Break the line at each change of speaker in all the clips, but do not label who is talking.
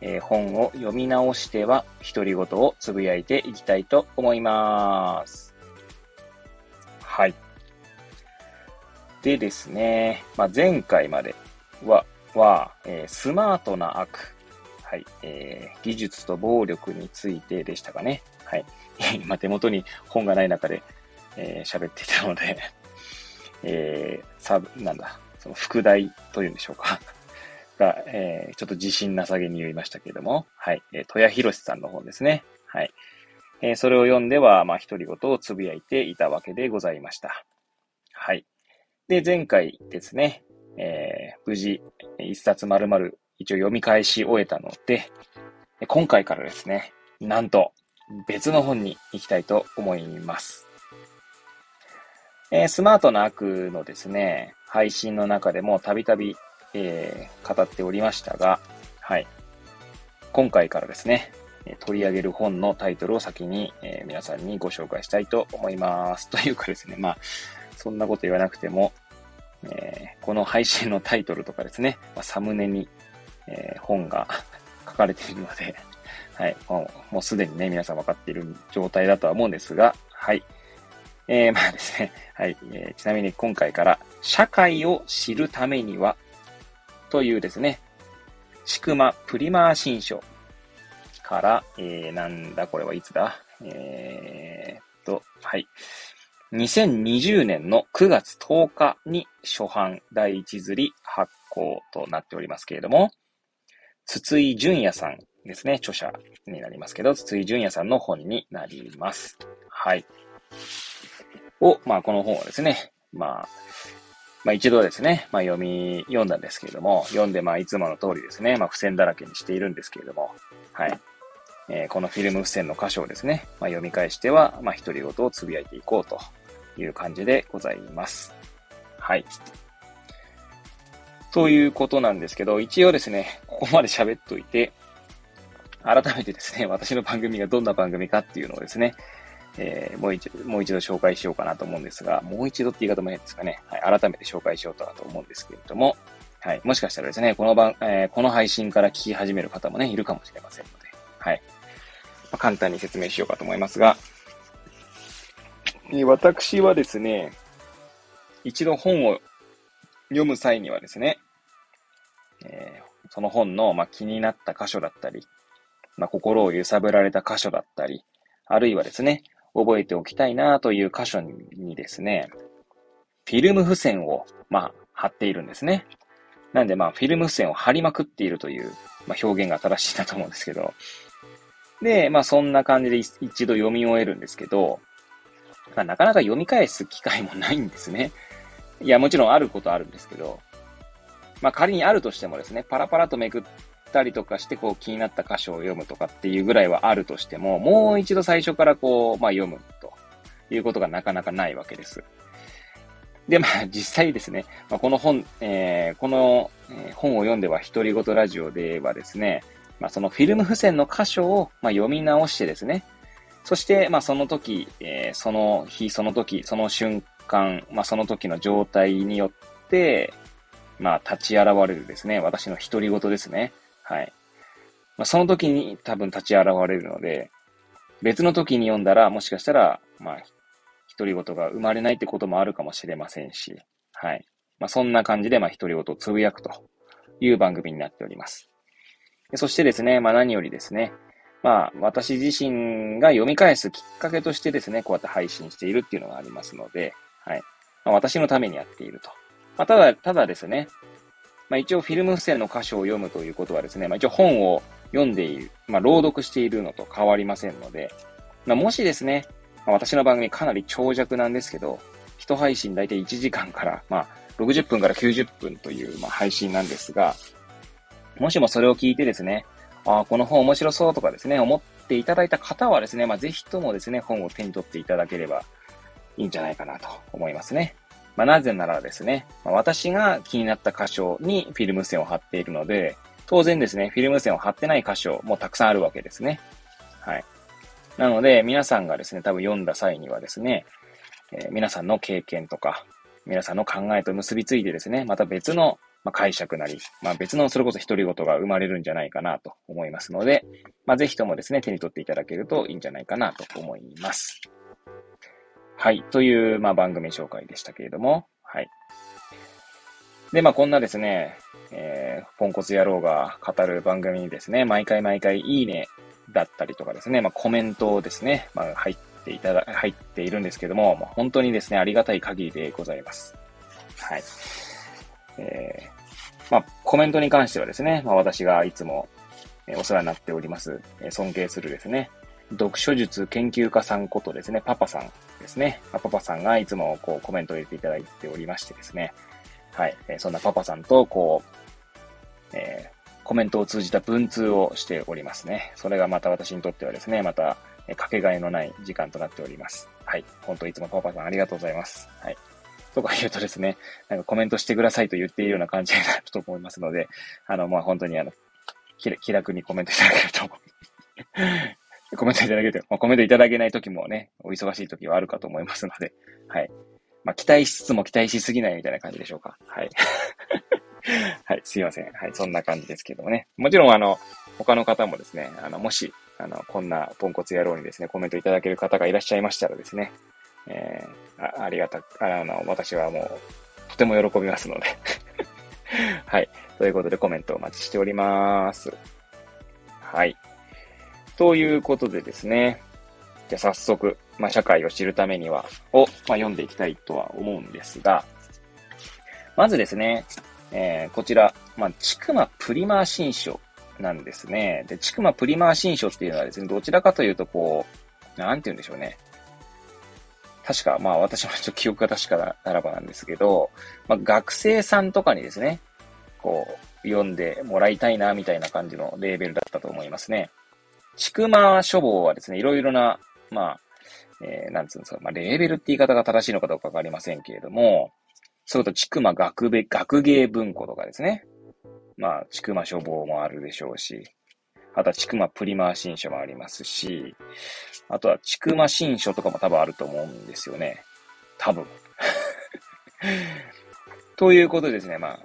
えー、本を読み直しては独り言をつぶやいていきたいと思います。はい。でですね、まあ、前回までは、は、えー、スマートな悪。はい、えー、技術と暴力についてでしたかね。はい。今手元に本がない中で、えー、喋っていたので えー、サブ、なんだ、その副題というんでしょうかが、えー、ちょっと自信なさげに言いましたけれども、はい、えー、戸谷博さんの本ですね。はい。えー、それを読んでは、まあ、独り言をつぶやいていたわけでございました。はい。で、前回ですね、えー、無事、一冊丸々一応読み返し終えたので、今回からですね、なんと、別の本に行きたいと思います。えー、スマートな悪のですね、配信の中でもたびたび、えー、語っておりましたが、はい。今回からですね、取り上げる本のタイトルを先に、えー、皆さんにご紹介したいと思います。というかですね、まあ、そんなこと言わなくても、えー、この配信のタイトルとかですね、まあ、サムネに、えー、本が書かれているので、はい。もう、もうすでにね、皆さん分かっている状態だとは思うんですが、はい。えー、まあですね、はい。えー、ちなみに今回から、社会を知るためには、というですね、シクマプリマー新書から、えー、なんだこれはいつだ？えー、っと、はい。2020年の9月10日に初版第一釣り発行となっておりますけれども、筒井淳也さんですね、著者になりますけど、筒井淳也さんの本になります。はい。を、まあ、この本をですね、まあ、まあ一度ですね、まあ読み、読んだんですけれども、読んでまあいつもの通りですね、まあ付箋だらけにしているんですけれども、はい。えー、このフィルム付箋の箇所をですね、まあ読み返しては、まあ独り言をつぶやいていこうという感じでございます。はい。ということなんですけど、一応ですね、ここまで喋っといて、改めてですね、私の番組がどんな番組かっていうのをですね、えー、もう一度、もう一度紹介しようかなと思うんですが、もう一度って言い方も変ですかね。はい、改めて紹介しようとはと思うんですけれども、はい、もしかしたらですね、この番、えー、この配信から聞き始める方もね、いるかもしれませんので、はい。まあ、簡単に説明しようかと思いますが、私はですね、一度本を読む際にはですね、えー、その本の、まあ、気になった箇所だったり、まあ、心を揺さぶられた箇所だったり、あるいはですね、覚えておきたいなという箇所にですね、フィルム付箋を、まあ、貼っているんですね。なんで、まあ、フィルム付箋を貼りまくっているという、まあ、表現が正しいなと思うんですけど、で、まあ、そんな感じで一度読み終えるんですけど、まあ、なかなか読み返す機会もないんですね。いや、もちろんあることあるんですけど、まあ、仮にあるとしてもですね、パラパラとめくったりとかして、こう気になった箇所を読むとかっていうぐらいはあるとしても、もう一度最初からこう、まあ読むということがなかなかないわけです。で、まあ実際ですね、まあ、この本、えー、この、本を読んでは独り言ラジオではですね、まあそのフィルム付箋の箇所を、ま、読み直してですね、そして、まあその時、えー、その日、その時、その瞬間、まあその時の状態によって、まあ立ち現れるですね、私の独り言ですね。はい。まあ、その時に多分立ち現れるので、別の時に読んだら、もしかしたら、まあ、独り言が生まれないってこともあるかもしれませんし、はい。まあ、そんな感じで、まあ、独り言をつぶやくという番組になっております。そしてですね、まあ、何よりですね、まあ、私自身が読み返すきっかけとしてですね、こうやって配信しているっていうのがありますので、はい。まあ、私のためにやっていると。まあ、ただ、ただですね、まあ、一応フィルム付箋の箇所を読むということはですね、まあ、一応本を読んでいる、まあ、朗読しているのと変わりませんので、まあ、もしですね、まあ、私の番組かなり長尺なんですけど、一配信大体1時間から、まあ、60分から90分という、まあ、配信なんですが、もしもそれを聞いてですね、ああ、この本面白そうとかですね、思っっていただいた方はですね、まあ、ぜひともですね、本を手に取っていただければいいんじゃないかなと思いますね。まあ、なぜならですね、まあ、私が気になった箇所にフィルム線を貼っているので、当然ですね、フィルム線を貼ってない箇所もたくさんあるわけですね。はい。なので、皆さんがですね、多分読んだ際にはですね、えー、皆さんの経験とか、皆さんの考えと結びついてですね、また別のま解釈なり、まあ、別のそれこそ独り言が生まれるんじゃないかなと思いますので、まあ、ぜひともですね、手に取っていただけるといいんじゃないかなと思います。はい。という、まあ、番組紹介でしたけれども、はい。で、まあ、こんなですね、えー、ポンコツ野郎が語る番組にですね、毎回毎回いいねだったりとかですね、まあ、コメントをですね、まあ、入っていただ、入っているんですけども、まあ、本当にですね、ありがたい限りでございます。はい。えー、まあ、コメントに関してはですね、まあ、私がいつもお世話になっております、尊敬するですね、読書術研究家さんことですね、パパさんですね。パパさんがいつもこうコメントを入れていただいておりましてですね。はい。えそんなパパさんとこう、えー、コメントを通じた文通をしておりますね。それがまた私にとってはですね、また、えかけがえのない時間となっております。はい。本当いつもパパさんありがとうございます。はい。とか言うとですね、なんかコメントしてくださいと言っているような感じになると思いますので、あの、まあ、本当にあの、気楽にコメントいただけるとコメントいただけて、まあ、コメントいただけない時もね、お忙しい時はあるかと思いますので、はい。まあ、期待しつつも期待しすぎないみたいな感じでしょうか。はい。はい、すいません。はい、そんな感じですけどもね。もちろん、あの、他の方もですね、あの、もし、あの、こんなポンコツ野郎にですね、コメントいただける方がいらっしゃいましたらですね、えー、あありがたく、あの、私はもう、とても喜びますので はい。ということでコメントお待ちしております。はい。ということでですね、じゃあ早速、まあ、社会を知るためには、を、まあ、読んでいきたいとは思うんですが、まずですね、えー、こちら、まあ、ちくまプリマー新書なんですね。で、ちくまプリマー新書っていうのはですね、どちらかというと、こう、なんて言うんでしょうね。確か、まあ私もちょっと記憶が確かならばなんですけど、まあ学生さんとかにですね、こう、読んでもらいたいな、みたいな感じのレーベルだったと思いますね。ちくま書房はですね、いろいろな、まあ、えー、なんつうんですか、まあ、レーベルって言い方が正しいのかどうかわかりませんけれども、それと、ちくま学べ、学芸文庫とかですね。まあ、ちくま書房もあるでしょうし、あとはちくまプリマー新書もありますし、あとはちくま新書とかも多分あると思うんですよね。多分。ということでですね、まあ、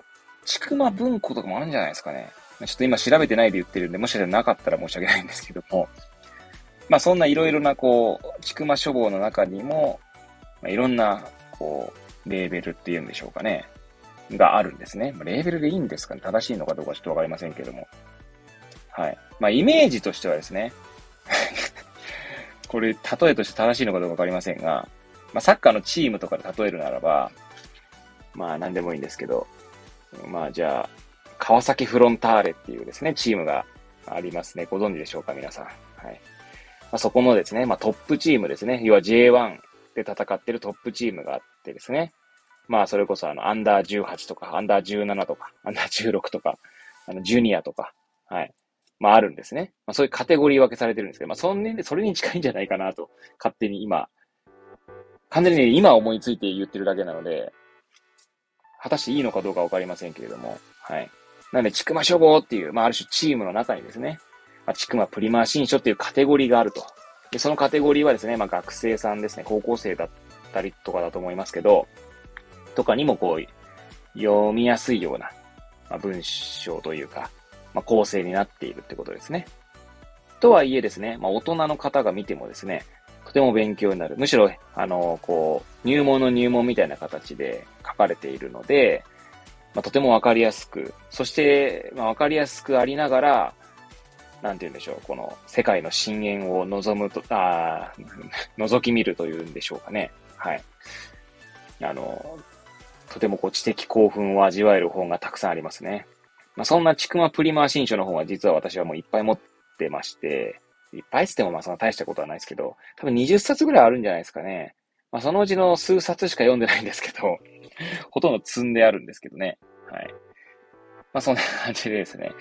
ちくま文庫とかもあるんじゃないですかね。ちょっと今調べてないで言ってるんで、もしかしたらなかったら申し訳ないんですけども、まあそんないろいろなこう、ちくま書房の中にも、まあ、いろんな、こう、レーベルっていうんでしょうかね。があるんですね。まあ、レーベルでいいんですかね正しいのかどうかちょっとわかりませんけども。はい。まあイメージとしてはですね、これ例えとして正しいのかどうかわかりませんが、まあサッカーのチームとかで例えるならば、まあ何でもいいんですけど、まあじゃあ、川崎フロンターレっていうですね、チームがありますね。ご存知でしょうか、皆さん。はい。まあ、そこのですね、まあ、トップチームですね。要は J1 で戦ってるトップチームがあってですね。まあ、それこそあの、アンダー18とか、アンダー17とか、アンダー16とか、あの、ジュニアとか、はい。まあ、あるんですね。まあ、そういうカテゴリー分けされてるんですけど、まあ、そんで、それに近いんじゃないかなと、勝手に今、完全に、ね、今思いついて言ってるだけなので、果たしていいのかどうかわかりませんけれども、はい。なので、ちくま書房っていう、まあ、ある種チームの中にですね、まあ、ちくまプリマー新書っていうカテゴリーがあると。で、そのカテゴリーはですね、まあ、学生さんですね、高校生だったりとかだと思いますけど、とかにもこう、読みやすいような、まあ、文章というか、まあ、構成になっているってことですね。とはいえですね、まあ、大人の方が見てもですね、とても勉強になる。むしろ、あの、こう、入門の入門みたいな形で書かれているので、まあ、とてもわかりやすく、そして、まあ、わかりやすくありながら、なんて言うんでしょう、この世界の深淵を望むと、ああ 覗き見るというんでしょうかね。はい。あの、とてもこう知的興奮を味わえる本がたくさんありますね。まあ、そんなちくまプリマー新書の本は実は私はもういっぱい持ってまして、いっぱいつってもまあそんな大したことはないですけど、多分20冊ぐらいあるんじゃないですかね。まあそのうちの数冊しか読んでないんですけど、ほとんど積んであるんですけどね。はい。まあそんな感じでですね。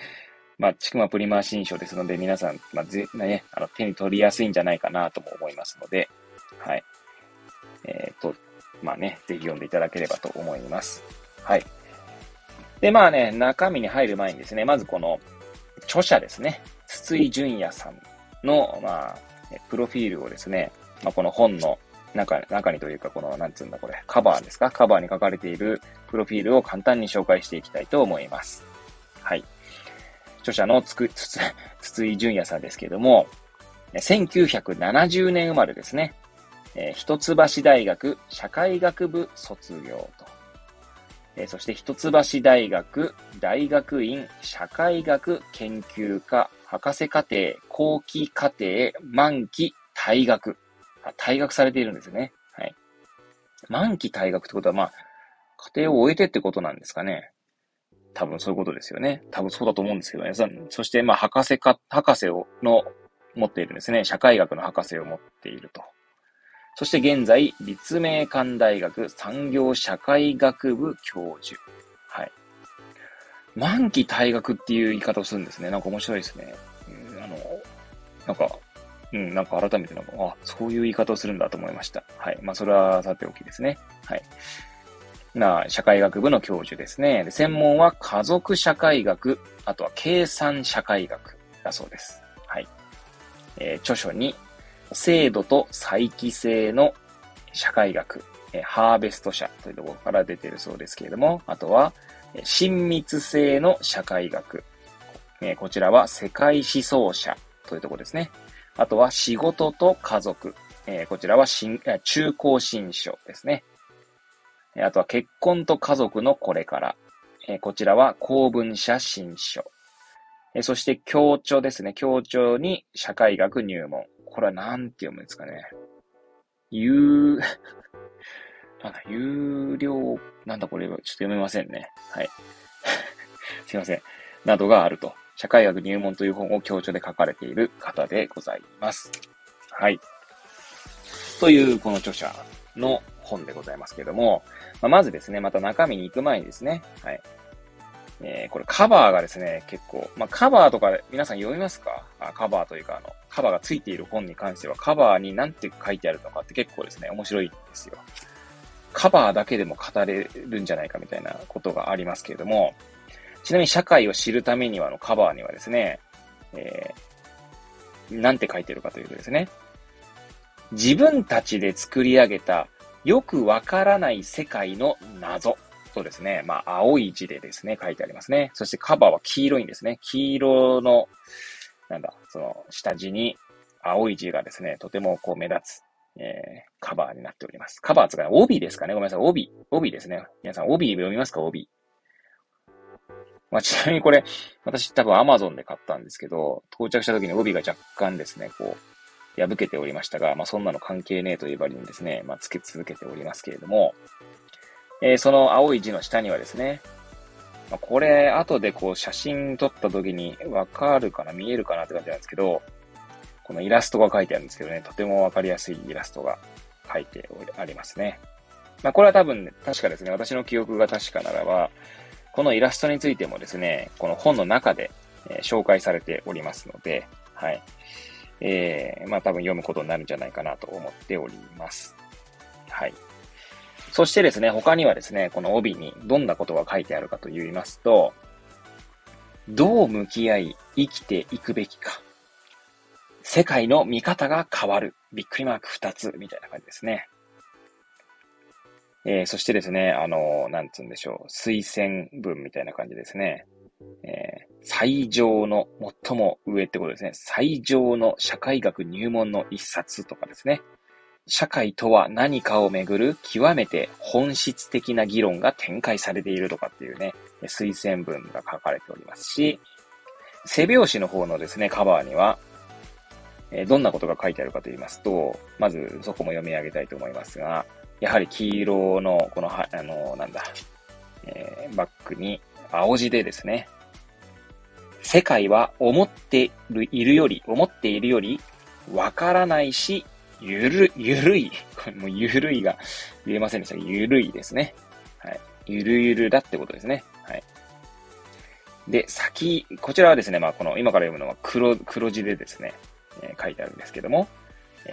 まあ、ちくまプリマー新書ですので、皆さん、まあ、ぜ、ね、あの、手に取りやすいんじゃないかなとも思いますので、はい。えっ、ー、と、まあね、ぜひ読んでいただければと思います。はい。で、まあね、中身に入る前にですね、まずこの、著者ですね、筒井淳也さんの、まあ、プロフィールをですね、まあ、この本の中中にというか、この、なんつうんだこれ、カバーですか？カバーに書かれているプロフィールを簡単に紹介していきたいと思います。はい。著者のつく、つつ、筒井淳也さんですけれども、1970年生まれですね。えー、一橋大学社会学部卒業と。えー、そして一橋大学大学院社会学研究科博士課程後期課程満期退学。退学されているんですよね。はい。満期退学ってことは、まあ、家庭を終えてってことなんですかね。多分そういうことですよね。多分そうだと思うんですけどね。そして、まあ、博士か、博士を、の、持っているんですね。社会学の博士を持っていると。そして現在、立命館大学産業社会学部教授。はい。満期退学っていう言い方をするんですね。なんか面白いですね。うん、あの、なんか、うん、なんか改めてなんか、あ、そういう言い方をするんだと思いました。はい。まあ、それはさておきですね。はい。な、社会学部の教授ですね。で専門は家族社会学、あとは計算社会学だそうです。はい。えー、著書に、制度と再帰性の社会学、えー、ハーベスト社というところから出てるそうですけれども、あとは、親密性の社会学、えー、こちらは世界思想者というところですね。あとは仕事と家族、えー、こちらは中高新書ですね。あとは結婚と家族のこれから。えこちらは公文社新書。えそして協調ですね。協調に社会学入門。これは何て読むんですかね。有、なんだ、有料、なんだこれ、ちょっと読めませんね。はい。すいません。などがあると。社会学入門という本を協調で書かれている方でございます。はい。という、この著者の本でございますけども、まあ、まずですね、また中身に行く前にですね、はい。えー、これカバーがですね、結構、まあ、カバーとか皆さん読みますか？あカバーというか、あの、カバーがついている本に関しては、カバーに何て書いてあるのかって結構ですね、面白いんですよ。カバーだけでも語れるんじゃないかみたいなことがありますけれども、ちなみに社会を知るためにはのカバーにはですね、えー、なんて書いてるかというとですね、自分たちで作り上げたよくわからない世界の謎。そうですね。まあ、青い字でですね、書いてありますね。そしてカバーは黄色いんですね。黄色の、なんだ、その、下地に青い字がですね、とてもこう目立つ、えー、カバーになっております。カバーつか、帯ですかねごめんなさい。帯。帯ですね。皆さん、帯読みますか？帯。まあ、ちなみにこれ、私多分 Amazon で買ったんですけど、到着した時に帯が若干ですね、こう、破けておりましたが、まあ、そんなの関係ねえというばりにですね、まあ、つけ続けておりますけれども、えー、その青い字の下にはですね、まあ、これ、後でこう写真撮った時にわかるかな見えるかなって感じなんですけど、このイラストが書いてあるんですけどね、とてもわかりやすいイラストが書いてありますね。まあ、これは多分、確かですね、私の記憶が確かならば、このイラストについてもですね、この本の中で、え、紹介されておりますので、はい。えー、まあ多分読むことになるんじゃないかなと思っております。はい。そしてですね、他にはですね、この帯にどんなことが書いてあるかと言いますと、どう向き合い生きていくべきか。世界の見方が変わる。びっくりマーク2つみたいな感じですね。えー、そしてですね、あの、なんつうんでしょう、推薦文みたいな感じですね。えー、最上の、最も上ってことですね。最上の社会学入門の一冊とかですね。社会とは何かをめぐる極めて本質的な議論が展開されているとかっていうね、推薦文が書かれておりますし、背表紙の方のですね、カバーには、えどんなことが書いてあるかと言いますと、まずそこも読み上げたいと思いますが、やはり黄色の、この、あの、なんだ、えー、バックに青字でですね、世界は思っているより、思っているより、わからないし、ゆる、ゆるい。こ れもうゆるいが言えませんでしたゆるいですね。はい。ゆるゆるだってことですね。はい。で、先、こちらはですね、まあ、この、今から読むのは黒、黒字でですね、えー、書いてあるんですけども、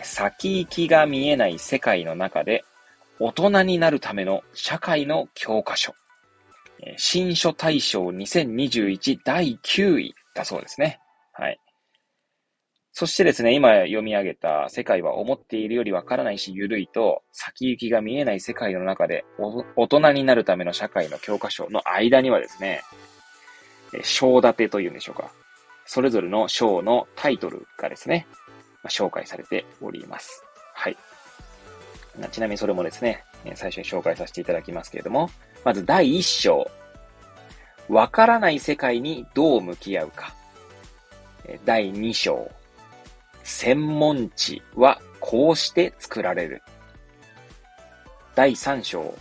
先行きが見えない世界の中で、大人になるための社会の教科書。新書大賞2021第9位だそうですね。はい。そしてですね、今読み上げた世界は思っているよりわからないし緩いと、先行きが見えない世界の中で大人になるための社会の教科書の間にはですね、章立てというんでしょうか。それぞれの章のタイトルがですね、紹介されております。はい。ちなみにそれもですね、最初に紹介させていただきますけれども、まず第1章。わからない世界にどう向き合うか。第2章。専門知はこうして作られる。第3章。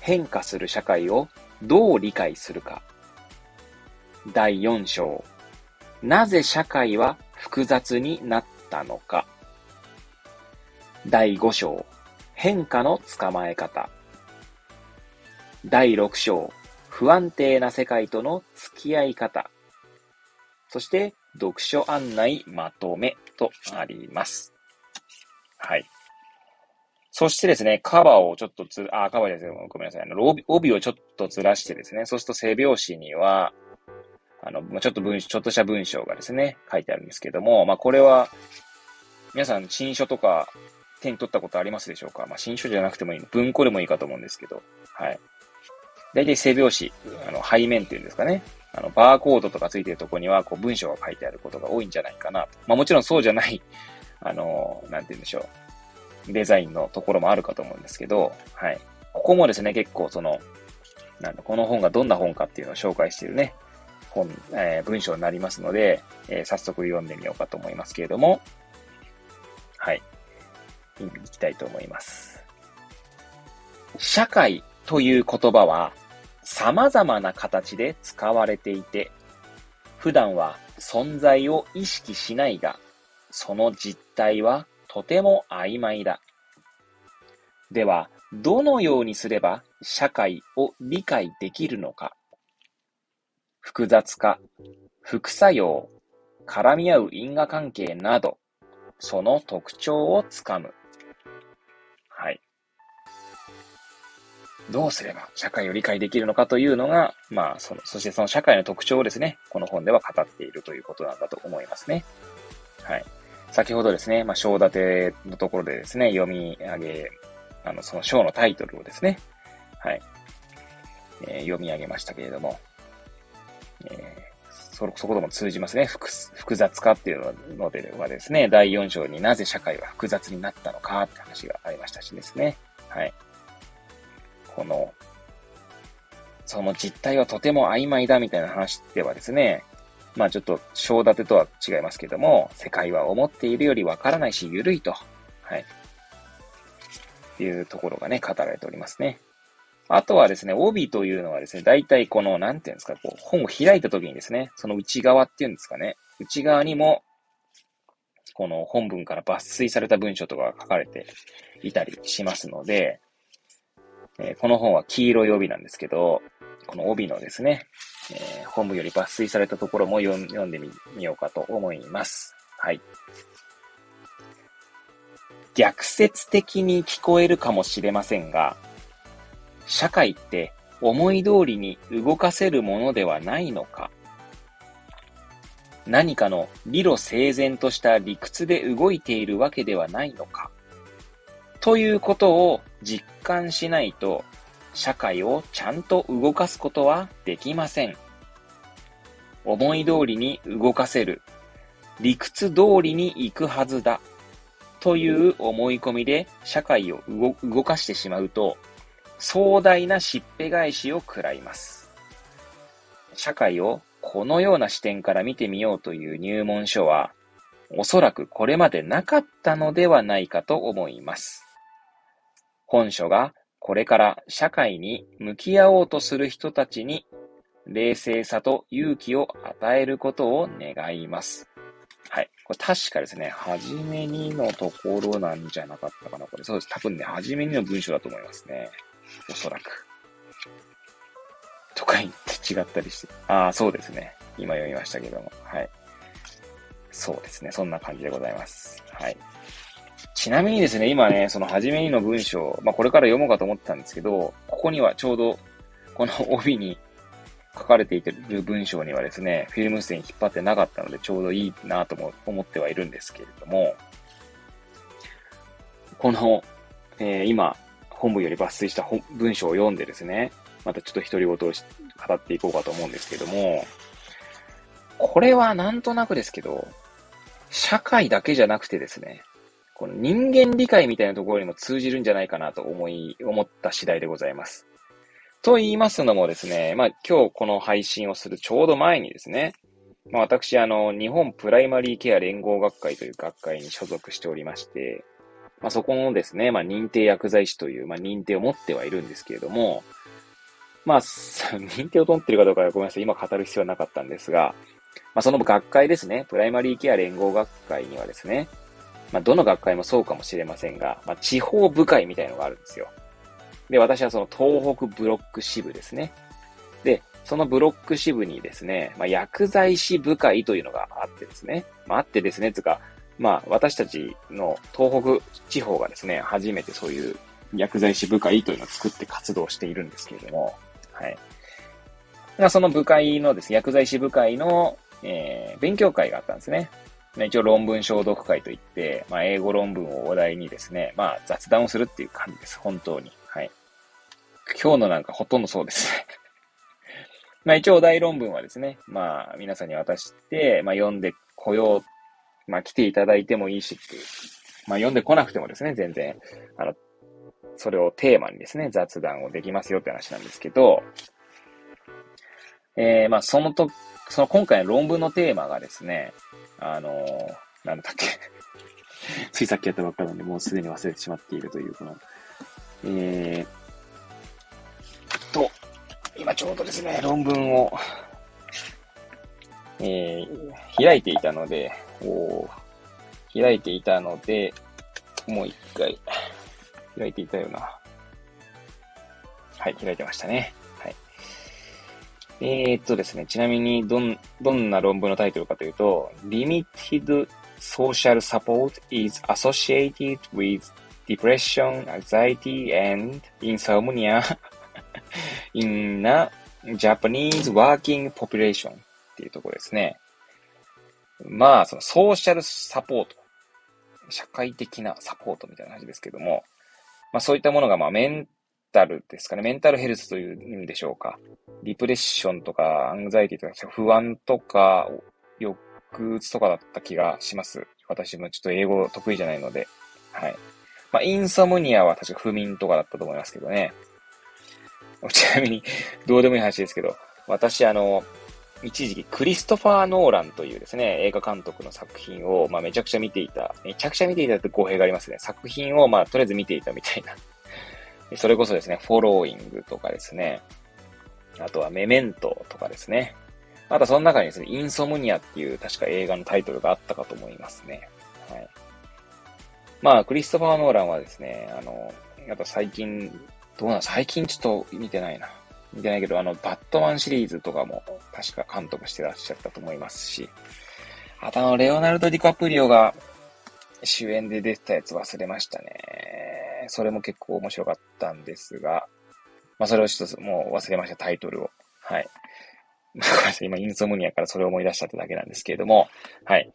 変化する社会をどう理解するか。第4章。なぜ社会は複雑になったのか。第5章。変化の捕まえ方。第6章、不安定な世界との付き合い方。そして、読書案内まとめとあります。はい。そしてですね、カバーをちょっとつ、あ、カバーですよ。ごめんなさい。あの、帯をちょっとずらしてですね、そうすると背表紙には、あの、ちょっと文章、ちょっとした文章がですね、書いてあるんですけども、まあ、これは、皆さん、新書とか手に取ったことありますでしょうか？まあ、新書じゃなくてもいいの、文庫でもいいかと思うんですけど、はい。大体背表紙、あの、背面っていうんですかね。あの、バーコードとかついてるとこには、こう、文章が書いてあることが多いんじゃないかなと。まあ、もちろんそうじゃない、あの、なんて言うんでしょう。デザインのところもあるかと思うんですけど、はい。ここもですね、結構その、なん、この本がどんな本かっていうのを紹介しているね、本、えー、文章になりますので、えー、早速読んでみようかと思いますけれども、はい。いきたいと思います。社会という言葉は様々な形で使われていて、普段は存在を意識しないが、その実態はとても曖昧だ。では、どのようにすれば社会を理解できるのか。複雑化、副作用、絡み合う因果関係など、その特徴をつかむ。どうすれば社会を理解できるのかというのが、まあ、その、そしてその社会の特徴をですね、この本では語っているということなんだと思いますね。はい。先ほどですね、まあ、章立てのところでですね、読み上げ、あの、その章のタイトルをですね、はい、えー、読み上げましたけれども、えーそ、そことも通じますね。複複雑化っていうのではですね、第4章になぜ社会は複雑になったのかって話がありましたしですね。はい。この、その実態はとても曖昧だみたいな話ではですね、まあちょっと章立てとは違いますけども、世界は思っているよりわからないし緩いと。はい。っていうところがね、語られておりますね。あとはですね、帯というのはですね、大体この、なんていうんですか、こう、本を開いた時にですね、その内側っていうんですかね、内側にも、この本文から抜粋された文章とかが書かれていたりしますので、えー、この本は黄色い帯なんですけど、この帯のですね、えー、本文より抜粋されたところも読んでみようかと思います。はい。逆説的に聞こえるかもしれませんが、社会って思い通りに動かせるものではないのか？何かの理路整然とした理屈で動いているわけではないのか？ということを実感しないと社会をちゃんと動かすことはできません。思い通りに動かせる。理屈通りに行くはずだ。という思い込みで社会を動かしてしまうと壮大なしっぺ返しを食らいます。社会をこのような視点から見てみようという入門書は、おそらくこれまでなかったのではないかと思います。本書がこれから社会に向き合おうとする人たちに冷静さと勇気を与えることを願います。はい。これ確かですね、はじめにのところなんじゃなかったかな。これそうです。多分ね、はじめにの文章だと思いますね。おそらく。とか言って違ったりして。ああ、そうですね。今読みましたけども。はい。そうですね。そんな感じでございます。はい。ちなみにですね、今ね、その初めにの文章、まあ、これから読もうかと思ってたんですけど、ここにはちょうど、この 帯に書かれていてる文章にはですね、フィルムステに引っ張ってなかったので、ちょうどいいなとも思ってはいるんですけれども、この、えー、今、本文より抜粋した文章を読んでですね、またちょっと独り言を語っていこうかと思うんですけども、これはなんとなくですけど、社会だけじゃなくてですね、この人間理解みたいなところにも通じるんじゃないかなと思い、思った次第でございます。と言いますのもですね、まあ今日この配信をするちょうど前にですね、まあ私あの、日本プライマリーケア連合学会という学会に所属しておりまして、まあそこのですね、まあ認定薬剤師という、まあ認定を持ってはいるんですけれども、まあ、認定を取ってるかどうかはごめんなさい、今語る必要はなかったんですが、まあ、その学会ですね、プライマリーケア連合学会にはですね、まあ、どの学会もそうかもしれませんが、まあ、地方部会みたいのがあるんですよ。で、私はその東北ブロック支部ですね。で、そのブロック支部にですね、まあ、薬剤師部会というのがあってですね、まあ、あってですね、つか、まあ、私たちの東北地方がですね、初めてそういう薬剤師部会というのを作って活動しているんですけれども、はい。まあ、その部会のですね、薬剤師部会の、えー、勉強会があったんですね。ま一応論文消毒会といって、まあ、英語論文をお題にですね、まあ、雑談をするっていう感じです。本当に。はい。今日のなんかほとんどそうですね まあ、一応お題論文はですね、まあ、皆さんに渡して、まあ、読んでこよう、まあ、来ていただいてもいいしっていう。まあ、読んでこなくてもですね、全然、あの、それをテーマにですね、雑談をできますよって話なんですけど、えー、まあ、そのと、その今回の論文のテーマがですね、あのー、なんだっけ ついさっきやったばっかなんで、もうすでに忘れてしまっているという、この、えー、と、今ちょうどですね、論文を、えー、開いていたので、お開いていたので、もう一回、開いていたような。はい、開いてましたね。えー、っとですね、ちなみに、どん、どんな論文のタイトルかというと、Limited Social Support is Associated with Depression, Anxiety, and Insomnia in a Japanese Working Population っていうところですね。まあ、そのソーシャルサポート。社会的なサポートみたいな感じですけども、まあそういったものが、まあメンタルですかね。メンタルヘルスという意味でしょうか。リプレッションとか、アンザイティとか、不安とか、抑うつとかだった気がします。私もちょっと英語得意じゃないので。はい。まあ、インソムニアは確か不眠とかだったと思いますけどね。ちなみに、どうでもいい話ですけど、私あの、一時期クリストファー・ノーランというですね、映画監督の作品を、まあ、めちゃくちゃ見ていた。めちゃくちゃ見ていたって語弊がありますね。作品を、まあ、とりあえず見ていたみたいな。それこそですね、フォローイングとかですね。あとはメメントとかですね。あとその中にですね、インソムニアっていう確か映画のタイトルがあったかと思いますね。はい。まあ、クリストファー・ノーランはですね、あの、やっぱ最近、どうなん最近ちょっと見てないな。見てないけど、あの、バットマンシリーズとかも確か監督してらっしゃったと思いますし、あとあの、レオナルド・ディカプリオが主演で出てたやつ忘れましたね。それも結構面白かったんですが、まあそれをちょっともう忘れました、タイトルを。はい。ごめんなさい、今インソムニアからそれを思い出したってだけなんですけれども、はい。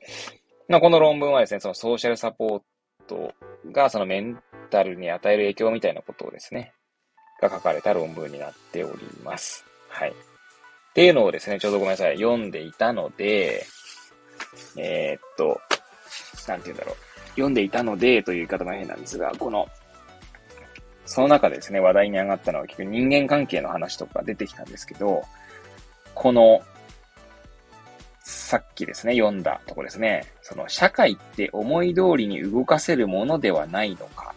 まあこの論文はですね、そのソーシャルサポートがそのメンタルに与える影響みたいなことをですね、が書かれた論文になっております。はい。っていうのをですね、ちょうどごめんなさい、読んでいたので、えー、っと、なんて言うんだろう。読んでいたのでという言い方も変なんですが、この、その中でですね、話題に上がったのは結局人間関係の話とか出てきたんですけど、この、さっきですね、読んだとこですね、その社会って思い通りに動かせるものではないのか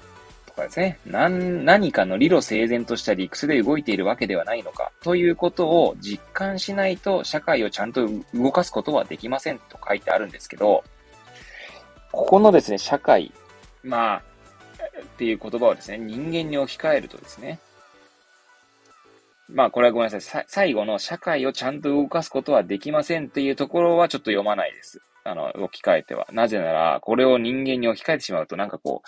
とかですね、何何かの理路整然とした理屈で動いているわけではないのかということを実感しないと社会をちゃんと動かすことはできませんと書いてあるんですけど、ここのですね、社会、まあ、っていう言葉をですね、人間に置き換えるとですね、まあこれはごめんなさい。最後の社会をちゃんと動かすことはできませんっていうところはちょっと読まないです。あの、置き換えては。なぜなら、これを人間に置き換えてしまうとなんかこ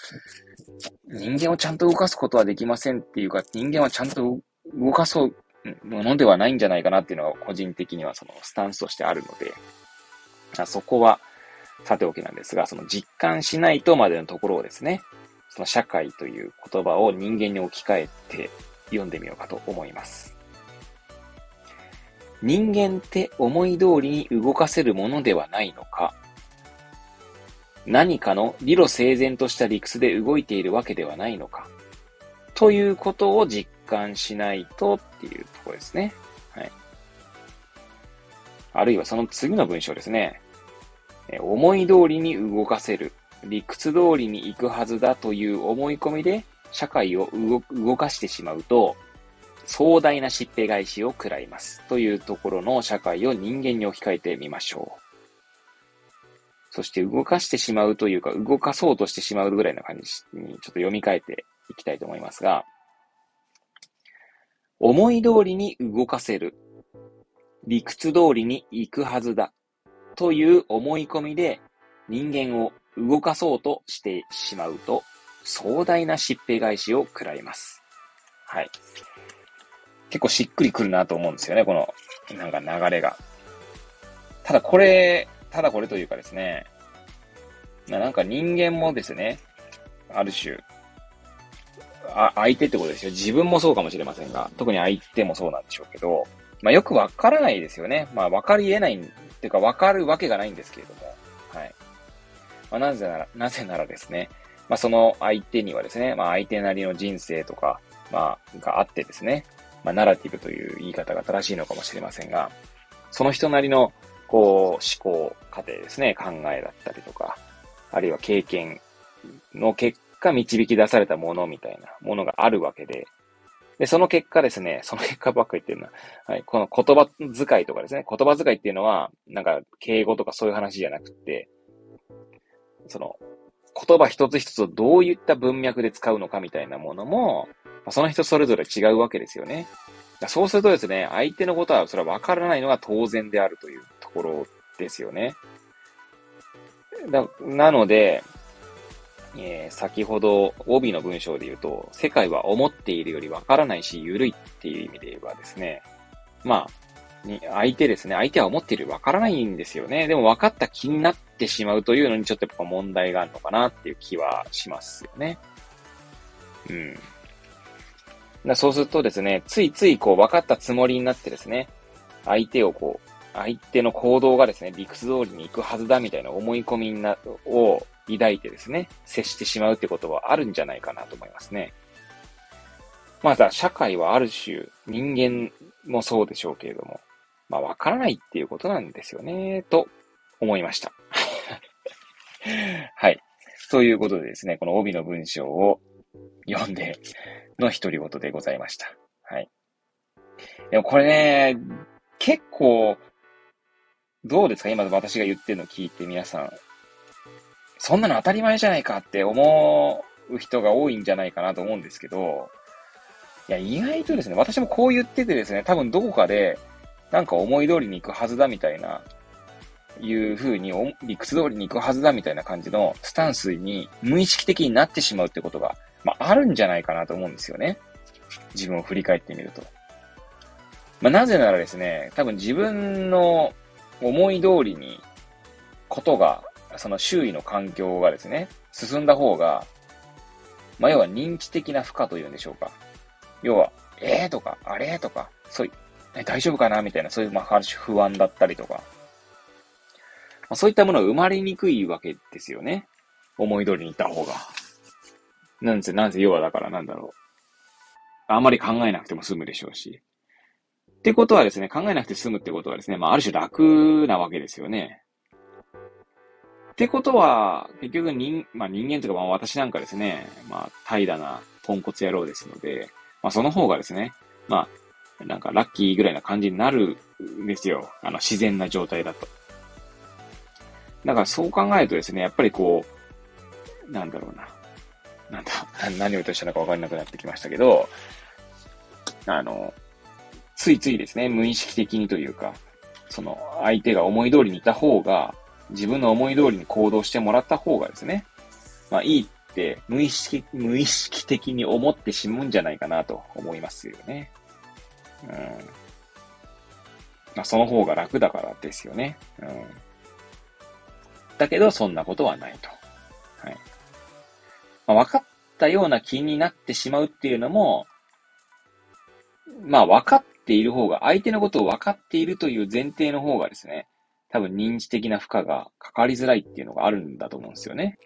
う、人間をちゃんと動かすことはできませんっていうか、人間はちゃんと動かそうものではないんじゃないかなっていうのが個人的にはそのスタンスとしてあるので、そこはさておきなんですが、その実感しないとまでのところをですね、その社会という言葉を人間に置き換えて読んでみようかと思います。人間って思い通りに動かせるものではないのか？何かの理路整然とした理屈で動いているわけではないのか？ということを実感しないとっていうところですね。はい。あるいはその次の文章ですね。思い通りに動かせる、理屈通りに行くはずだという思い込みで社会を動かしてしまうと、壮大な疾病返しを食らいます。というところの社会を人間に置き換えてみましょう。そして動かしてしまうというか、動かそうとしてしまうぐらいの感じにちょっと読み替えていきたいと思いますが、思い通りに動かせる。理屈通りに行くはずだ。という思い込みで人間を動かそうとしてしまうと、壮大な疾病返しを食らいます。はい。結構しっくりくるなと思うんですよね、この、なんか流れが。ただこれ、ただこれというかですね、なんか人間もですね、ある種、あ、相手ってことですよ。自分もそうかもしれませんが、特に相手もそうなんでしょうけど、まあよくわからないですよね。まあわかり得ないっていうかわかるわけがないんですけれども、はい。まあなぜなら、なぜならですね、まあその相手にはですね、まあ相手なりの人生とか、まあがあってですね、まあナラティブという言い方が正しいのかもしれませんが、その人なりの、こう、思考過程ですね、考えだったりとか、あるいは経験の結果導き出されたものみたいなものがあるわけで、で、その結果ですね、その結果ばっかり言ってるのは、はい、この言葉遣いとかですね、言葉遣いっていうのは、なんか、敬語とかそういう話じゃなくて、その、言葉一つ一つをどういった文脈で使うのかみたいなものも、その人それぞれ違うわけですよね。そうするとですね、相手のことはそれは分からないのが当然であるというところですよね。なので、えー、先ほど帯の文章で言うと、世界は思っているよりわからないし、緩いっていう意味で言えばですね、まあ、に相手ですね、相手は思っているよりわからないんですよね。でも分かった気になってしまうというのにちょっとやっぱ問題があるのかなっていう気はしますよね。うん。だそうするとですね、ついついこう分かったつもりになってですね、相手をこう、相手の行動がですね、理屈通りに行くはずだみたいな思い込みなを抱いてですね、接してしまうってことはあるんじゃないかなと思いますね。まずは社会はある種人間もそうでしょうけれども、まあわからないっていうことなんですよね、と思いました。はい。ということでですね、この帯の文章を読んでの独り言でございました。はい。でもこれね、結構、どうですか？今私が言ってるのを聞いて皆さん、そんなの当たり前じゃないかって思う人が多いんじゃないかなと思うんですけど、いや、意外とですね、私もこう言っててですね、多分どこかで、なんか思い通りに行くはずだみたいな、いう風に、理屈通りに行くはずだみたいな感じのスタンスに無意識的になってしまうってことが、まあ、あるんじゃないかなと思うんですよね。自分を振り返ってみると。まあ、なぜならですね、多分自分の思い通りにことがその周囲の環境がですね、進んだ方が、まあ、要は認知的な負荷というんでしょうか。要は、ええー、とか、あれとか、そういう、え、大丈夫かな？みたいな、そういう、まあ、不安だったりとか、まあ、そういったものが生まれにくいわけですよね。思い通りに行った方が。なんせ、なんせ、要はだからなんだろう。あんまり考えなくても済むでしょうし。ってことはですね、考えなくて済むってことはですね、まあ、ある種楽なわけですよね。ってことは、結局人、まあ人間とか、まあ私なんかですね、まあ怠惰なポンコツ野郎ですので、まあその方がですね、まあ、なんかラッキーぐらいな感じになるんですよ。あの自然な状態だと。だからそう考えるとですね、やっぱりこう、なんだろうな。なんだ、何を言うしたのか分かんなくなってきましたけど、あの、ついついですね、無意識的にというか、その相手が思い通りにいた方が、自分の思い通りに行動してもらった方がですね、まあいいって無意識、無意識的に思ってしまうんじゃないかなと思いますよね。うん。まあその方が楽だからですよね。うん。だけど、そんなことはないと。はい。まあ、分かったような気になってしまうっていうのも、まあ分かっている方が、相手のことを分かっているという前提の方がですね、多分認知的な負荷がかかりづらいっていうのがあるんだと思うんですよね。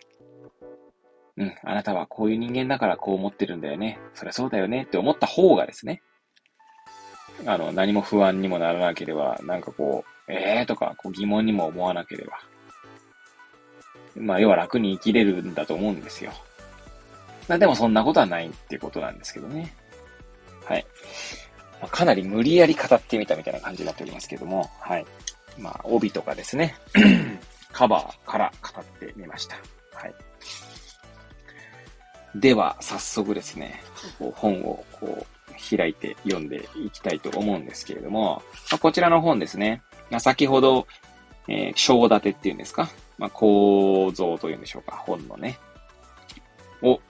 うん、あなたはこういう人間だからこう思ってるんだよね。そりゃそうだよねって思った方がですね、あの、何も不安にもならなければ、なんかこう、えー、とか、こう疑問にも思わなければ。まあ、要は楽に生きれるんだと思うんですよ。でもそんなことはないっていうことなんですけどね。はい。まあ、かなり無理やり語ってみたみたいな感じになっておりますけども、はい。まあ、帯とかですね、カバーから語ってみました。はい。では、早速ですね、本をこう開いて読んでいきたいと思うんですけれども、まあ、こちらの本ですね、まあ、先ほど、えー、章立てっていうんですか、まあ、構造というんでしょうか、本のね、を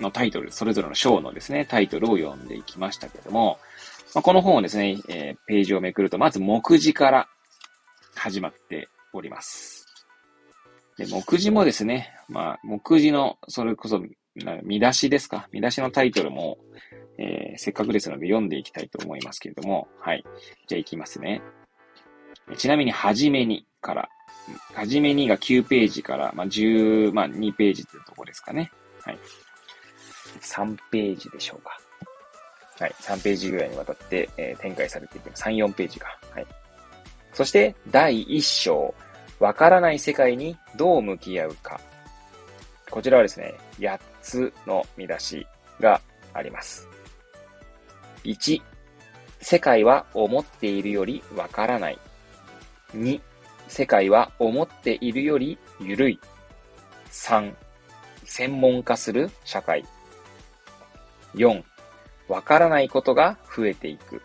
のタイトル、それぞれの章のですね、タイトルを読んでいきましたけれども、まあ、この本をですね、えー、ページをめくると、まず目次から始まっております。で、目次もですね、まあ、目次の、それこそ、見出しですか？見出しのタイトルも、えー、せっかくですので読んでいきたいと思いますけれども、はい。じゃあ行きますね。ちなみに、はじめにから、はじめにが9ページから、まあ、10、まあ、2ページというところですかね。はい。3ページでしょうか。はい。3ページぐらいにわたって、えー、展開されていて、3、4ページか。はい。そして、第1章、わからない世界にどう向き合うか。こちらはですね、8つの見出しがあります。1、世界は思っているよりわからない。2、世界は思っているより緩い。3、専門化する社会。4、わからないことが増えていく。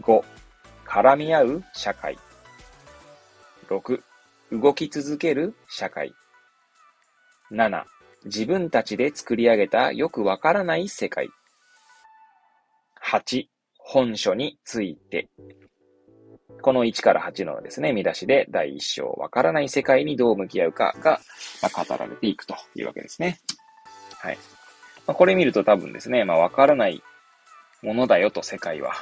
5、絡み合う社会。6、動き続ける社会。7、自分たちで作り上げたよくわからない世界。8、本書について。この1から8のですね、見出しで第1章、わからない世界にどう向き合うかが、まあ、語られていくというわけですね。はい。まあ、これ見ると多分ですね、まあ、わからないものだよと、世界は。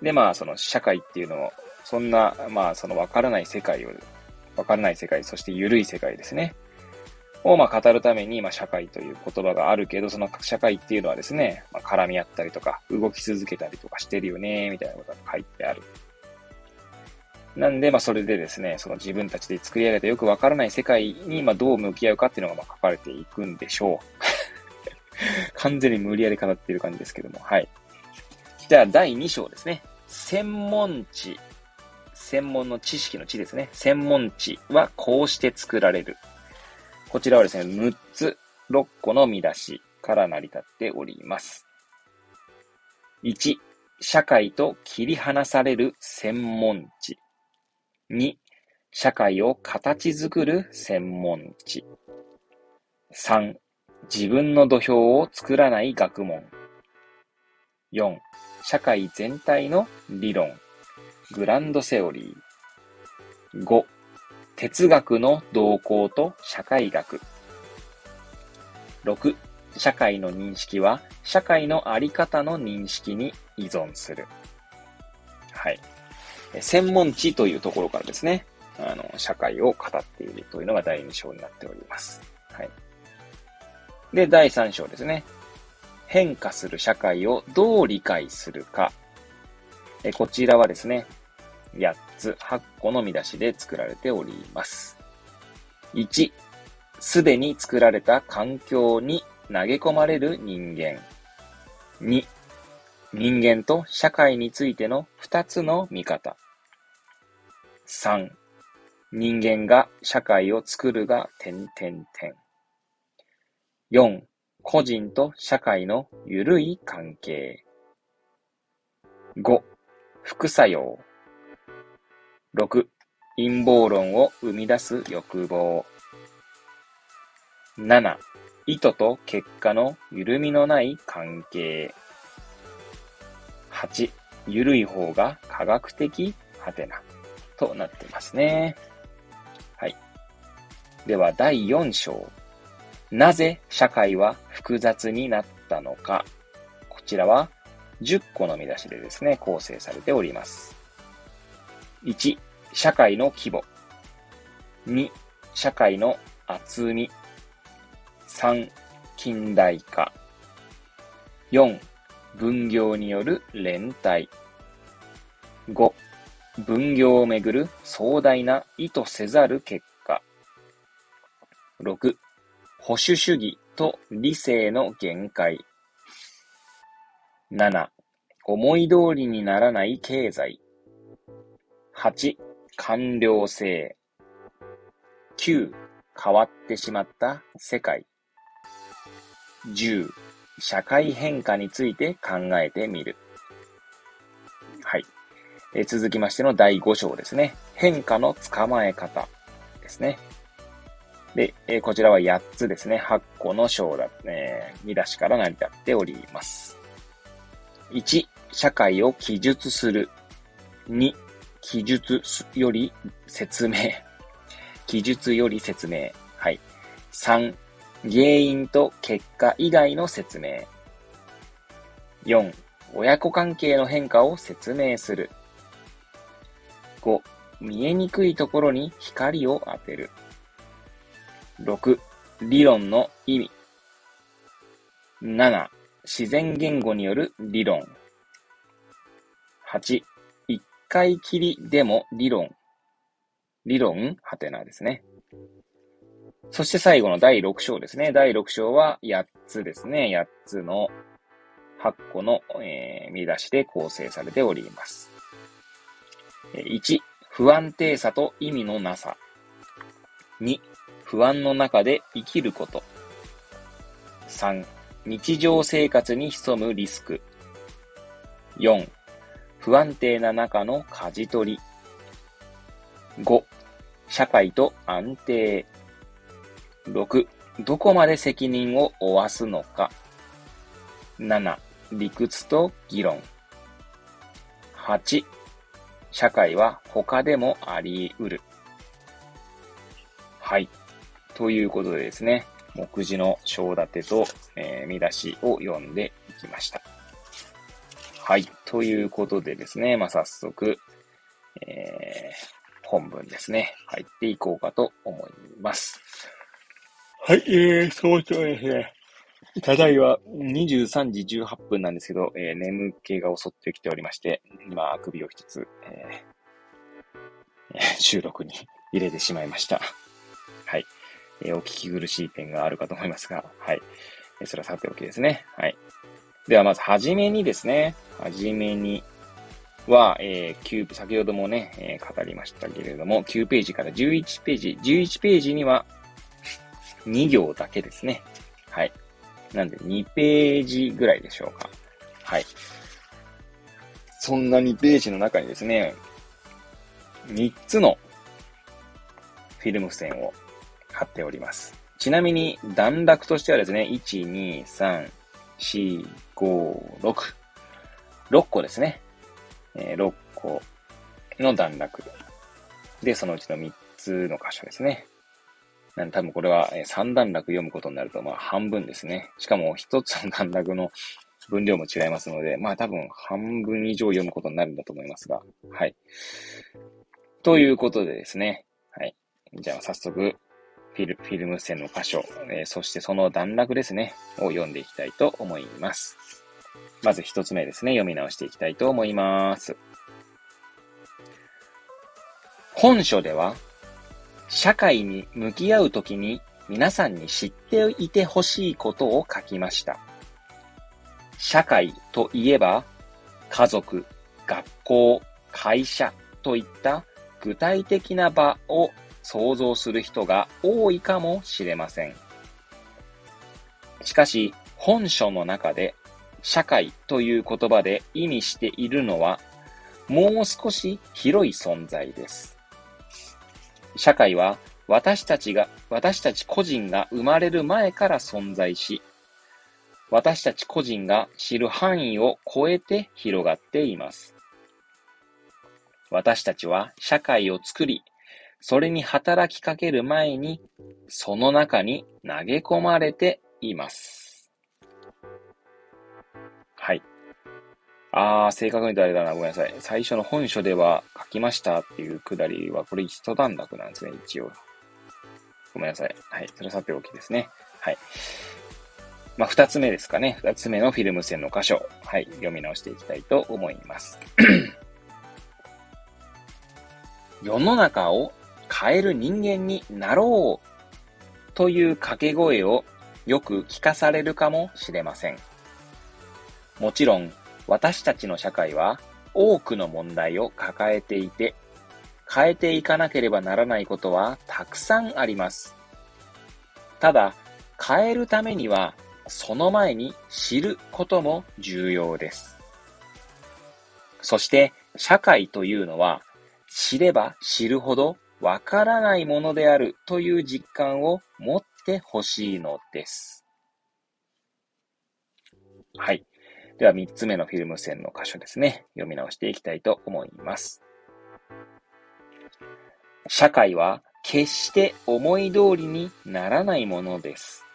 で、まあ、その社会っていうのを、そんな、まあ、そのわからない世界を、わからない世界、そして緩い世界ですね。を、まあ、語るために、まあ、社会という言葉があるけど、その社会っていうのはですね、まあ、絡み合ったりとか、動き続けたりとかしてるよね、みたいなことが書いてある。なんで、まあ、それでですね、その自分たちで作り上げたよくわからない世界に、まあ、どう向き合うかっていうのが、まあ、書かれていくんでしょう。完全に無理やり語っている感じですけども、はい。じゃあ、第2章ですね。専門知。専門の知識の知ですね。専門知はこうして作られる。こちらはですね、6つ、6個の見出しから成り立っております。1、社会と切り離される専門知。2、社会を形作る専門知。3、自分の土俵を作らない学問。4、社会全体の理論。グランドセオリー。5、哲学の動向と社会学。6、社会の認識は社会のあり方の認識に依存する。はい。専門知というところからですね、あの、社会を語っているというのが第2章になっております。はい。で、第3章ですね。変化する社会をどう理解するか。えこちらはですね、8つ、8個の見出しで作られております。1、すでに作られた環境に投げ込まれる人間。2、人間と社会についての2つの見方。3、人間が社会を作るが点々点。4、個人と社会のゆるい関係。5、副作用。6、陰謀論を生み出す欲望。7、意図と結果の緩みのない関係。8、緩い方が科学的はてな。となってますね。はい。では、第4章。なぜ社会は複雑になったのか。こちらは10個の見出しでですね、構成されております。1、社会の規模。2、社会の厚み。3、近代化。4、分業による連帯。5、分業をめぐる壮大な意図せざる結果。6、保守主義と理性の限界。7、思い通りにならない経済。8、官僚性。9、変わってしまった世界。10、社会変化について考えてみる。はい。え続きましての第5章ですね。変化の捕まえ方ですね。で、えこちらは8つですね。8個の章だ、え見出しから成り立っております。1、社会を記述する。2、記述より説明。記述より説明。はい。3、原因と結果以外の説明。4、親子関係の変化を説明する。5、見えにくいところに光を当てる。6、理論の意味。7、自然言語による理論。8、一回きりでも理論。理論？はてなですね。そして最後の第6章ですね。第6章は8つですね。8つの8個の、えー、見出しで構成されております。1、不安定さと意味のなさ。2、不安の中で生きること。3、日常生活に潜むリスク。4、不安定な中の舵取り。5、社会と安定。6、どこまで責任を負わすのか。7、理屈と議論。8、社会は他でもあり得る。はい。ということでですね、目次の章立てと、えー、見出しを読んでいきました。はい。ということでですね、まあ、早速、えー、本文ですね、入っていこうかと思います。はい、えー、そうですね。ただいは23時18分なんですけど、えー、眠気が襲ってきておりまして、今、あくびを一つ、えー、収録に入れてしまいました。はい。えー、お聞き苦しい点があるかと思いますが、はい。えそれはさておきですね。はい。では、まず、はじめにですね、はじめには、えー、9、先ほどもね、えー、語りましたけれども、9ページから11ページ、11ページには、2行だけですね。はい。なんで2ページぐらいでしょうか。はい。そんな2ページの中にですね、3つのフィルム付箋を貼っております。ちなみに段落としてはですね、1、2、3、4、5、6。6個ですね。えー、6個の段落。で、そのうちの3つの箇所ですね。なん多分これは3段落読むことになると、まあ半分ですね。しかも1つの段落の分量も違いますので、まあ多分半分以上読むことになるんだと思いますが、はい。ということでですね、はい。じゃあ早速、フィルフィルム線の箇所、えー、そしてその段落ですね、を読んでいきたいと思います。まず一つ目ですね、読み直していきたいと思います。本書では、社会に向き合うときに皆さんに知っていてほしいことを書きました。社会といえば、家族、学校、会社といった具体的な場を想像する人が多いかもしれません。しかし、本書の中で社会という言葉で意味しているのは、もう少し広い存在です。社会は私たちが、私たち個人が生まれる前から存在し、私たち個人が知る範囲を超えて広がっています。私たちは社会を作り、それに働きかける前に、その中に投げ込まれています。あー、正確に言うとあれだな。ごめんなさい。最初の本書では書きましたっていうくだりは、これ一段落なんですね、一応。ごめんなさい。はい。それさておきですね。はい。まあ、二つ目ですかね。二つ目のフィルム線の箇所。はい。読み直していきたいと思います。世の中を変える人間になろうという掛け声をよく聞かされるかもしれません。もちろん、私たちの社会は多くの問題を抱えていて、変えていかなければならないことはたくさんあります。ただ、変えるためには、その前に知ることも重要です。そして、社会というのは、知れば知るほどわからないものであるという実感を持ってほしいのです。はい。では、三つ目のフィルム線の箇所ですね。読み直していきたいと思います。社会は決して思い通りにならないものです。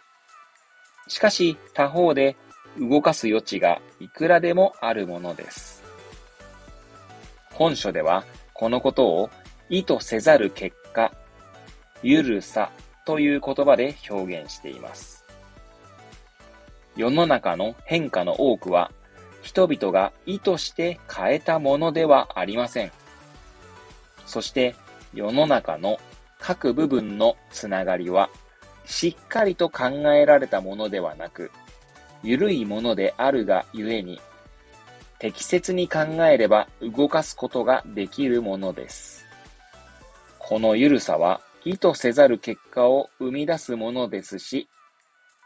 しかし他方で動かす余地がいくらでもあるものです。本書ではこのことを意図せざる結果、ゆるさという言葉で表現しています。世の中の変化の多くは人々が意図して変えたものではありません。そして世の中の各部分のつながりは、しっかりと考えられたものではなく、ゆるいものであるがゆえに、適切に考えれば動かすことができるものです。このゆるさは意図せざる結果を生み出すものですし、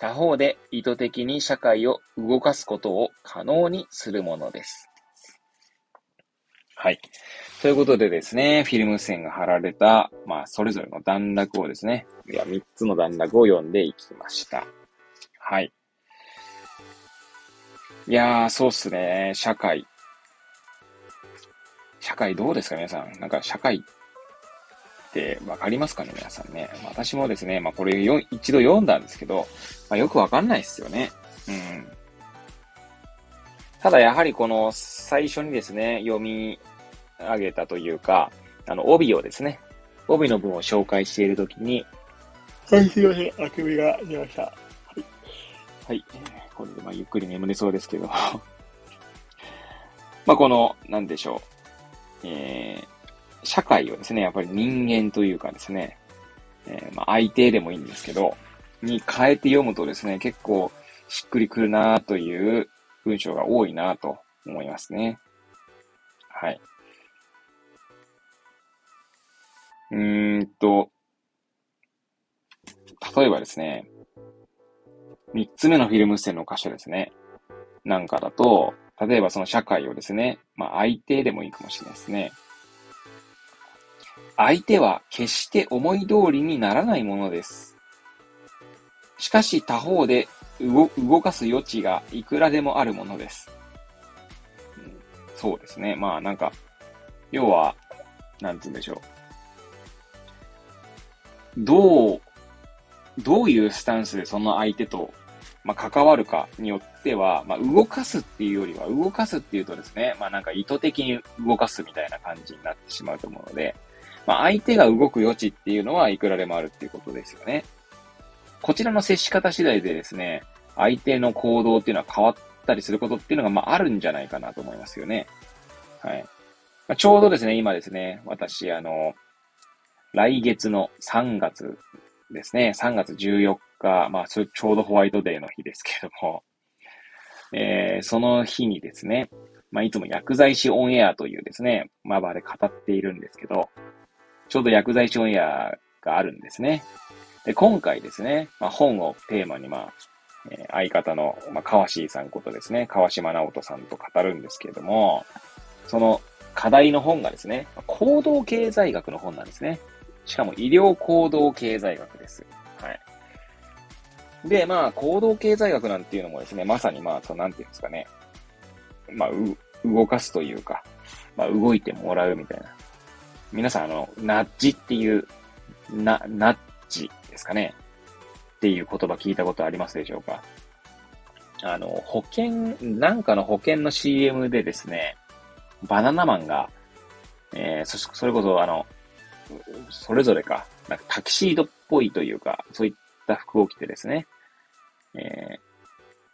他方で意図的に社会を動かすことを可能にするものです。はい。ということでですね、フィルム線が貼られた、まあ、それぞれの段落をですね、いや、3つの段落を読んでいきました。はい。いやー、そうっすね、社会。社会どうですか、皆さん。なんか、社会ってわかりますかね、皆さんね。私もですね、まあ、これよ一度読んだんですけど、まあ、よくわかんないっすよね。うん。ただやはりこの最初にですね、読み上げたというか、あの、帯をですね、帯の文を紹介しているときに、
はい、すいません。あくびが出ました。はい。
はい。これでまあゆっくり眠れそうですけど。まあこの、なんでしょう。えー、社会をですね、やっぱり人間というかですね、えー、まあ相手でもいいんですけど、に変えて読むとですね、結構しっくりくるなという文章が多いなと思いますね。はい。うーんと、例えばですね、三つ目のフィルム線の箇所ですね。なんかだと、例えばその社会をですね、まあ相手でもいいかもしれないですね。相手は決して思い通りにならないものです。しかし他方で動かす余地がいくらでもあるものです。そうですね。まあなんか、要は、なんつうんでしょう。どう、どういうスタンスでその相手と、まあ、関わるかによっては、まあ、動かすっていうよりは、動かすっていうとですね、まあ、なんか意図的に動かすみたいな感じになってしまうと思うので、まあ、相手が動く余地っていうのはいくらでもあるっていうことですよね。こちらの接し方次第でですね、相手の行動っていうのは変わったりすることっていうのが、まあ、あるんじゃないかなと思いますよね。はい。まあ、ちょうどですね、今ですね、私、あの、来月の3月ですね、3月14日、まあ、ちょうどホワイトデーの日ですけども、えー、その日にですね、まあ、いつも薬剤師オンエアというですね、まあ場で語っているんですけど、ちょうど薬剤師オンエアがあるんですね。で、今回ですね、まあ、本をテーマにまあ、えー、相方の、まあ、川椎さんことですね、川島直人さんと語るんですけれども、その課題の本がですね、行動経済学の本なんですね。しかも医療行動経済学です。はい。で、まあ、行動経済学なんていうのもですね、まさにまあ、その、なんていうんですかね、まあ、動かすというか、まあ、動いてもらうみたいな。皆さん、あの、ナッジっていう、な、ナッジですかね。っていう言葉聞いたことありますでしょうかあの、保険、なんかの保険の CM でですね、バナナマンが、えー、そ、それこそあの、それぞれか、なんかタキシードっぽいというか、そういった服を着てですね、え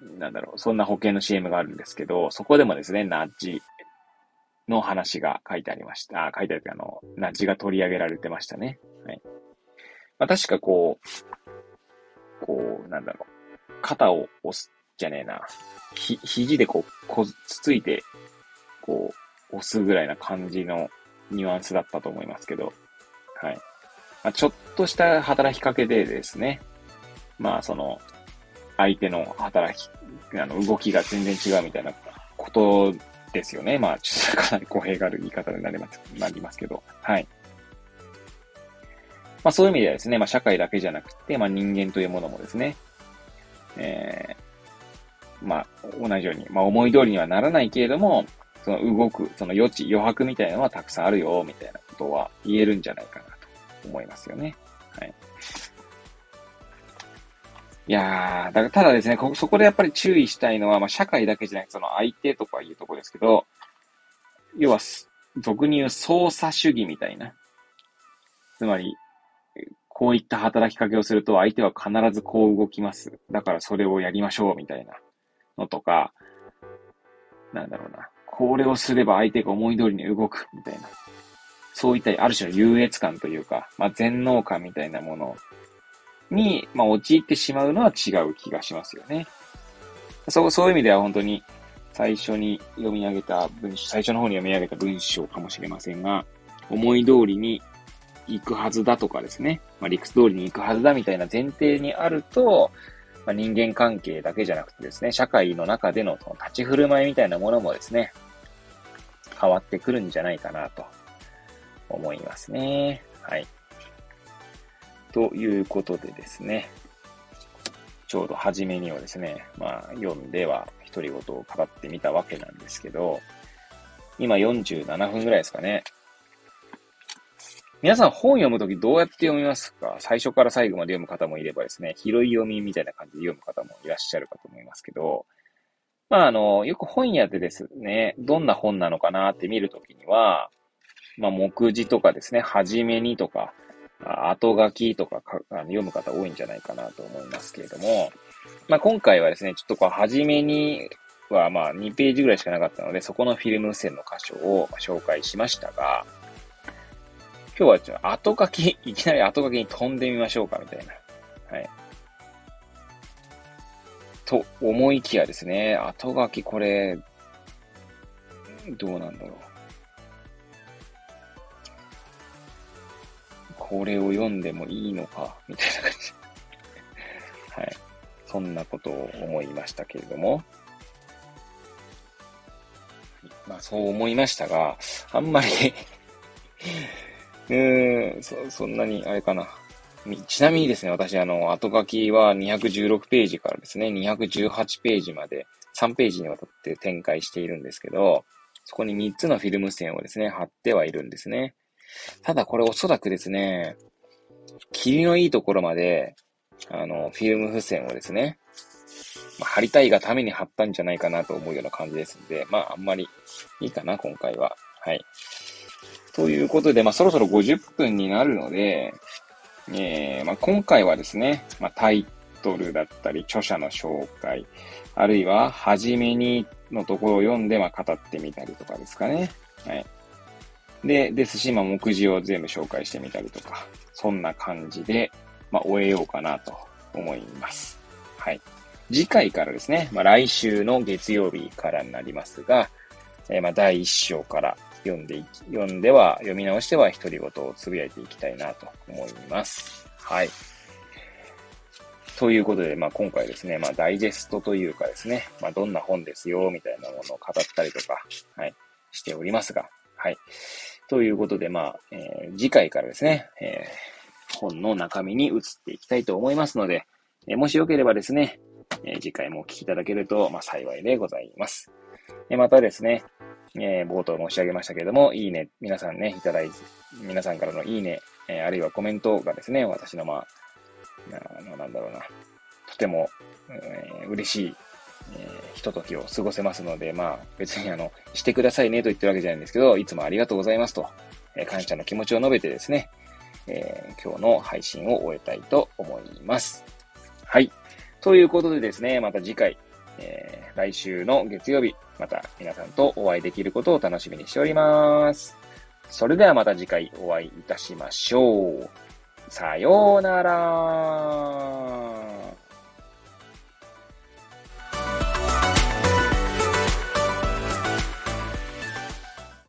ー、なんだろう、そんな保険の CM があるんですけど、そこでもですね、ナッジの話が書いてありました。あ書いてあるあの、ナッジが取り上げられてましたね。はい。まあ、確かこう、こう、なんだろう、肩を押す、じゃねえな。ひ、肘でこう、こつついて、こう、押すぐらいな感じのニュアンスだったと思いますけど、はい。まあ、ちょっとした働きかけでですね、まあ、その、相手の働き、あの、動きが全然違うみたいなことですよね。まあ、ちょっとかなり語弊がある言い方になります、なりますけど。はい。まあそういう意味ではですね、まあ社会だけじゃなくて、まあ人間というものもですね、えー、まあ同じように、まあ思い通りにはならないけれども、その動く、その余地、余白みたいなのはたくさんあるよ、みたいなことは言えるんじゃないかなと思いますよね。はい。いやー、だからただですね、こそこでやっぱり注意したいのは、まあ、社会だけじゃなくて、その相手とかいうとこですけど、要は、俗に言う操作主義みたいな。つまり、こういった働きかけをすると相手は必ずこう動きます。だからそれをやりましょうみたいなのとか、なんだろうな。これをすれば相手が思い通りに動くみたいな。そういったある種の優越感というか、まあ、全能感みたいなものに、まあ、陥ってしまうのは違う気がしますよね。そう、そういう意味では本当に最初に読み上げた文章、最初の方に読み上げた文章かもしれませんが、思い通りに行くはずだとかですね、まあ、理屈通りに行くはずだみたいな前提にあると、まあ、人間関係だけじゃなくてですね、社会の中でのその立ち振る舞いみたいなものもですね、変わってくるんじゃないかなと思いますね。はい。ということでですね、ちょうど初めにはですね、まあ読んでは独り言を語ってみたわけなんですけど、今47分ぐらいですかね。皆さん本読むときどうやって読みますか？最初から最後まで読む方もいればですね、拾い読みみたいな感じで読む方もいらっしゃるかと思いますけど、まああの、よく本屋でですね、どんな本なのかなって見るときには、まあ目次とかですね、はじめにとか、後書きとかかあの読む方多いんじゃないかなと思いますけれども、まあ、今回はですね、ちょっとこう、初めにはまあ2ページぐらいしかなかったので、そこのフィルム線の箇所を紹介しましたが、今日はちょっと後書き、いきなり後書きに飛んでみましょうか、みたいな。はい。と思いきやですね、後書きこれ、どうなんだろう。これを読んでもいいのか、みたいな感じ。はい。そんなことを思いましたけれども。まあ、そう思いましたが、あんまり うーん、そ、そんなに、あれかな。ちなみにですね、私、あの、後書きは216ページからですね、218ページまで3ページにわたって展開しているんですけど、そこに3つのフィルム線をですね、貼ってはいるんですね。ただこれおそらくですね、霧のいいところまで、あの、フィルム付箋をですね、まあ、貼りたいがために貼ったんじゃないかなと思うような感じですんで、まあ、あんまりいいかな、今回は。はい。ということで、まあ、そろそろ50分になるので、えー、まあ、今回はですね、まあ、タイトルだったり、著者の紹介、あるいは、はじめにのところを読んで、まあ、語ってみたりとかですかね。はい。で、ですし、まあ、目次を全部紹介してみたりとか、そんな感じで、まあ、終えようかなと思います。はい。次回からですね、まあ、来週の月曜日からになりますが、えー、まあ、第一章から読んでいき、読んでは、読み直しては独り言をつぶやいていきたいなと思います。はい。ということで、まあ今回ですね、まあダイジェストというかですね、まあどんな本ですよ、みたいなものを語ったりとか、はい、しておりますが、はい。ということで、まあ、えー、次回からですね、えー、本の中身に移っていきたいと思いますので、えー、もしよければですね、え次回もお聞きいただけると、まあ幸いでございます。えまたですね、え冒頭申し上げましたけれども、いいね、皆さんね、いただいて、皆さんからのいいね、えあるいはコメントがですね、私のまあ、ななんだろうな、とても、え、嬉しい、えー、ひとときを過ごせますので、まあ、別にあの、してくださいねと言ってるわけじゃないんですけど、いつもありがとうございますと、えー、感謝の気持ちを述べてですね、えー、今日の配信を終えたいと思います。はい。ということでですね、また次回、えー、来週の月曜日、また皆さんとお会いできることを楽しみにしております。それではまた次回お会いいたしましょう。さようなら。